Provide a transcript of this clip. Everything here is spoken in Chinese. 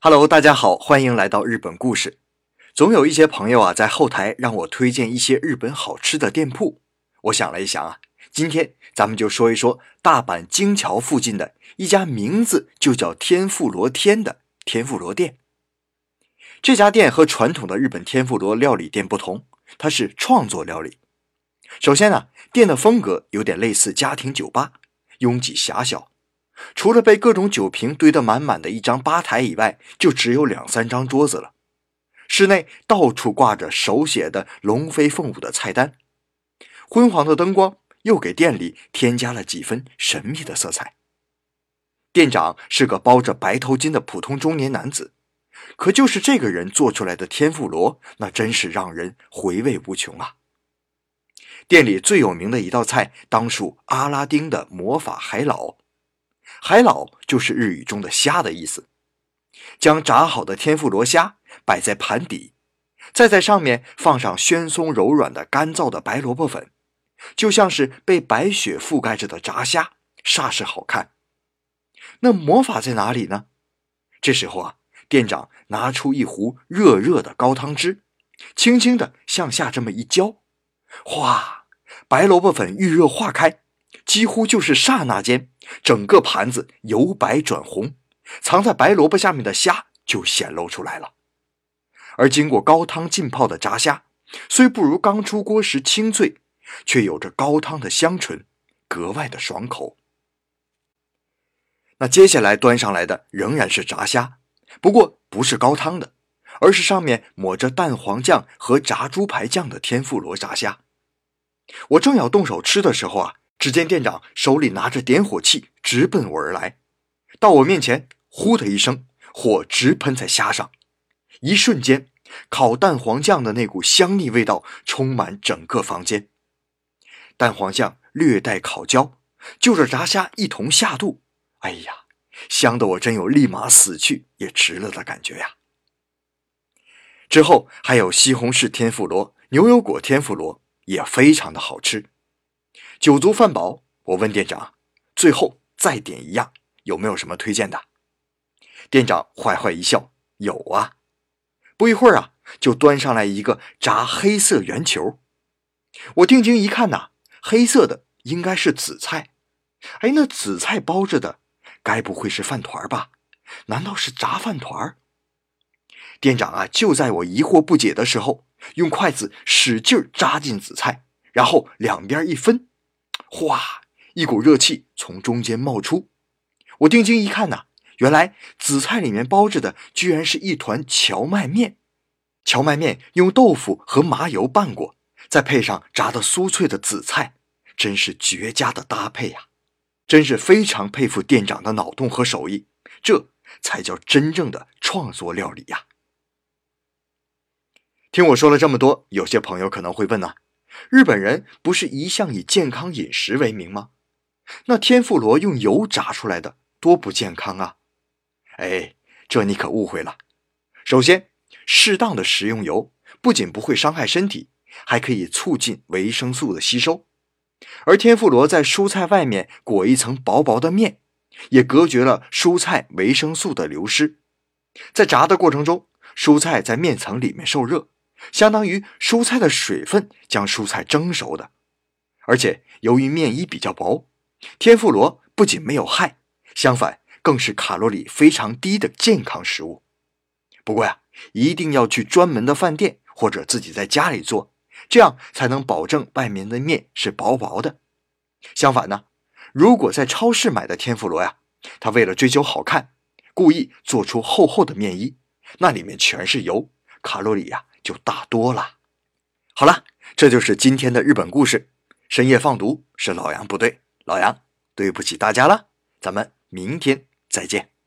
Hello，大家好，欢迎来到日本故事。总有一些朋友啊，在后台让我推荐一些日本好吃的店铺。我想了一想啊，今天咱们就说一说大阪京桥附近的一家名字就叫天妇罗天的天妇罗店。这家店和传统的日本天妇罗料理店不同，它是创作料理。首先呢，店的风格有点类似家庭酒吧，拥挤狭小。除了被各种酒瓶堆得满满的一张吧台以外，就只有两三张桌子了。室内到处挂着手写的龙飞凤舞的菜单，昏黄的灯光又给店里添加了几分神秘的色彩。店长是个包着白头巾的普通中年男子，可就是这个人做出来的天妇罗，那真是让人回味无穷啊！店里最有名的一道菜，当属阿拉丁的魔法海老。海老就是日语中的虾的意思。将炸好的天妇罗虾摆在盘底，再在上面放上暄松柔软的干燥的白萝卜粉，就像是被白雪覆盖着的炸虾，煞是好看。那魔法在哪里呢？这时候啊，店长拿出一壶热热的高汤汁，轻轻地向下这么一浇，哗，白萝卜粉遇热化开。几乎就是刹那间，整个盘子由白转红，藏在白萝卜下面的虾就显露出来了。而经过高汤浸泡的炸虾，虽不如刚出锅时清脆，却有着高汤的香醇，格外的爽口。那接下来端上来的仍然是炸虾，不过不是高汤的，而是上面抹着蛋黄酱和炸猪排酱的天妇罗炸虾。我正要动手吃的时候啊。只见店长手里拿着点火器，直奔我而来。到我面前，呼的一声，火直喷在虾上。一瞬间，烤蛋黄酱的那股香腻味道充满整个房间。蛋黄酱略带烤焦，就着炸虾一同下肚。哎呀，香的我真有立马死去也值了的感觉呀！之后还有西红柿天妇罗、牛油果天妇罗，也非常的好吃。酒足饭饱，我问店长：“最后再点一样，有没有什么推荐的？”店长坏坏一笑：“有啊。”不一会儿啊，就端上来一个炸黑色圆球。我定睛一看呐，黑色的应该是紫菜。哎，那紫菜包着的，该不会是饭团吧？难道是炸饭团？店长啊，就在我疑惑不解的时候，用筷子使劲扎进紫菜，然后两边一分。哗！一股热气从中间冒出，我定睛一看呐，原来紫菜里面包着的居然是一团荞麦面。荞麦面用豆腐和麻油拌过，再配上炸得酥脆的紫菜，真是绝佳的搭配呀！真是非常佩服店长的脑洞和手艺，这才叫真正的创作料理呀！听我说了这么多，有些朋友可能会问呢。日本人不是一向以健康饮食为名吗？那天妇罗用油炸出来的多不健康啊！哎，这你可误会了。首先，适当的食用油不仅不会伤害身体，还可以促进维生素的吸收。而天妇罗在蔬菜外面裹一层薄薄的面，也隔绝了蔬菜维生素的流失。在炸的过程中，蔬菜在面层里面受热。相当于蔬菜的水分将蔬菜蒸熟的，而且由于面衣比较薄，天妇罗不仅没有害，相反更是卡路里非常低的健康食物。不过呀，一定要去专门的饭店或者自己在家里做，这样才能保证外面的面是薄薄的。相反呢，如果在超市买的天妇罗呀，它为了追求好看，故意做出厚厚的面衣，那里面全是油，卡路里呀。就大多了。好了，这就是今天的日本故事。深夜放毒是老杨不对，老杨对不起大家了。咱们明天再见。